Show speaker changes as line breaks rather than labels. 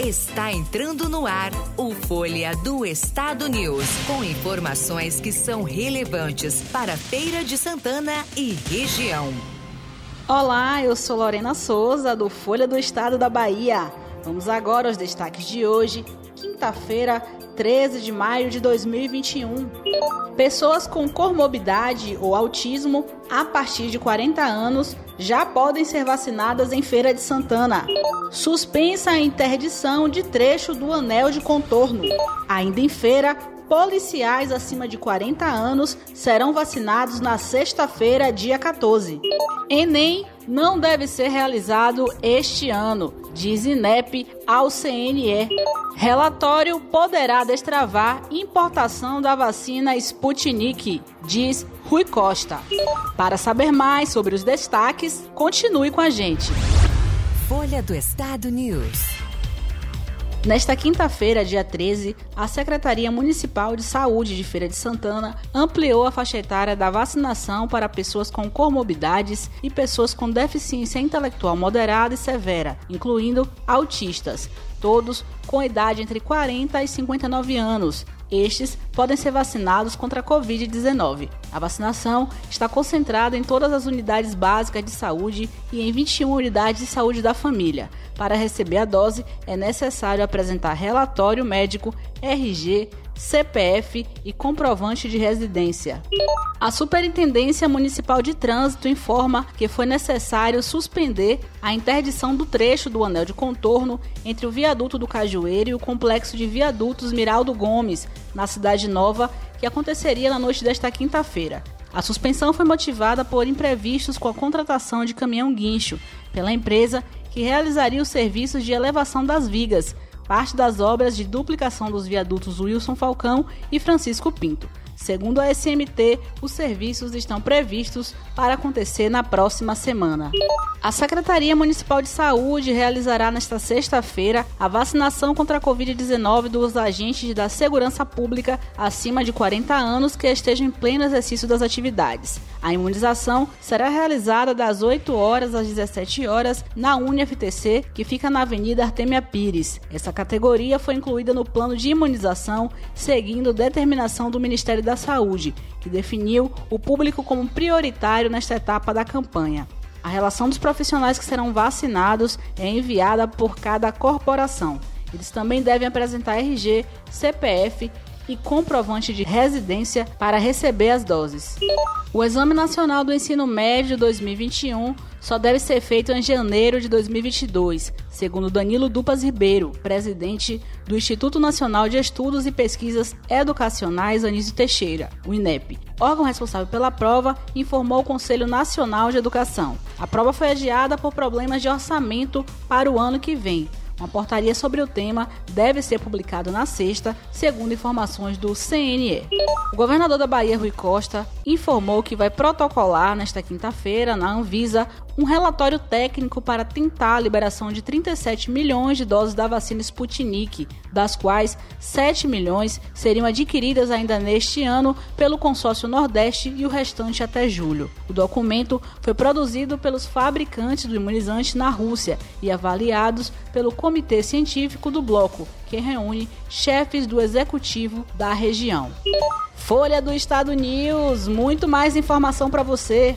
Está entrando no ar o Folha do Estado News, com informações que são relevantes para Feira de Santana e região.
Olá, eu sou Lorena Souza, do Folha do Estado da Bahia. Vamos agora aos destaques de hoje, quinta-feira, 13 de maio de 2021. Pessoas com comorbidade ou autismo a partir de 40 anos já podem ser vacinadas em Feira de Santana. Suspensa a interdição de trecho do anel de contorno. Ainda em feira, policiais acima de 40 anos serão vacinados na sexta-feira, dia 14. Enem não deve ser realizado este ano, diz INEP ao CNE. Relatório poderá destravar importação da vacina Sputnik, diz Rui Costa. Para saber mais sobre os destaques, continue com a gente.
Folha do Estado News.
Nesta quinta-feira, dia 13, a Secretaria Municipal de Saúde de Feira de Santana ampliou a faixa etária da vacinação para pessoas com comorbidades e pessoas com deficiência intelectual moderada e severa, incluindo autistas, todos com idade entre 40 e 59 anos. Estes podem ser vacinados contra a Covid-19. A vacinação está concentrada em todas as unidades básicas de saúde e em 21 unidades de saúde da família. Para receber a dose, é necessário apresentar relatório médico, RG, CPF e comprovante de residência. A Superintendência Municipal de Trânsito informa que foi necessário suspender a interdição do trecho do anel de contorno entre o viaduto do Cajueiro e o complexo de viadutos Miraldo Gomes, na Cidade Nova, que aconteceria na noite desta quinta-feira. A suspensão foi motivada por imprevistos com a contratação de caminhão guincho pela empresa que realizaria os serviços de elevação das vigas, parte das obras de duplicação dos viadutos Wilson Falcão e Francisco Pinto. Segundo a SMT, os serviços estão previstos para acontecer na próxima semana. A Secretaria Municipal de Saúde realizará nesta sexta-feira a vacinação contra a Covid-19 dos agentes da segurança pública acima de 40 anos que estejam em pleno exercício das atividades. A imunização será realizada das 8 horas às 17 horas na UniFTC, que fica na Avenida Artemia Pires. Essa categoria foi incluída no plano de imunização, seguindo determinação do Ministério da Saúde, que definiu o público como prioritário nesta etapa da campanha. A relação dos profissionais que serão vacinados é enviada por cada corporação. Eles também devem apresentar RG, CPF e comprovante de residência para receber as doses. O Exame Nacional do Ensino Médio 2021 só deve ser feito em janeiro de 2022, segundo Danilo Dupas Ribeiro, presidente do Instituto Nacional de Estudos e Pesquisas Educacionais Anísio Teixeira, o INEP. Órgão responsável pela prova informou o Conselho Nacional de Educação. A prova foi adiada por problemas de orçamento para o ano que vem, uma portaria sobre o tema deve ser publicada na sexta, segundo informações do CNE. O governador da Bahia, Rui Costa, informou que vai protocolar nesta quinta-feira, na Anvisa, um relatório técnico para tentar a liberação de 37 milhões de doses da vacina Sputnik, das quais 7 milhões seriam adquiridas ainda neste ano pelo consórcio Nordeste e o restante até julho. O documento foi produzido pelos fabricantes do imunizante na Rússia e avaliados pelo Comitê Científico do Bloco, que reúne chefes do executivo da região. Folha do Estado News, muito mais informação para você.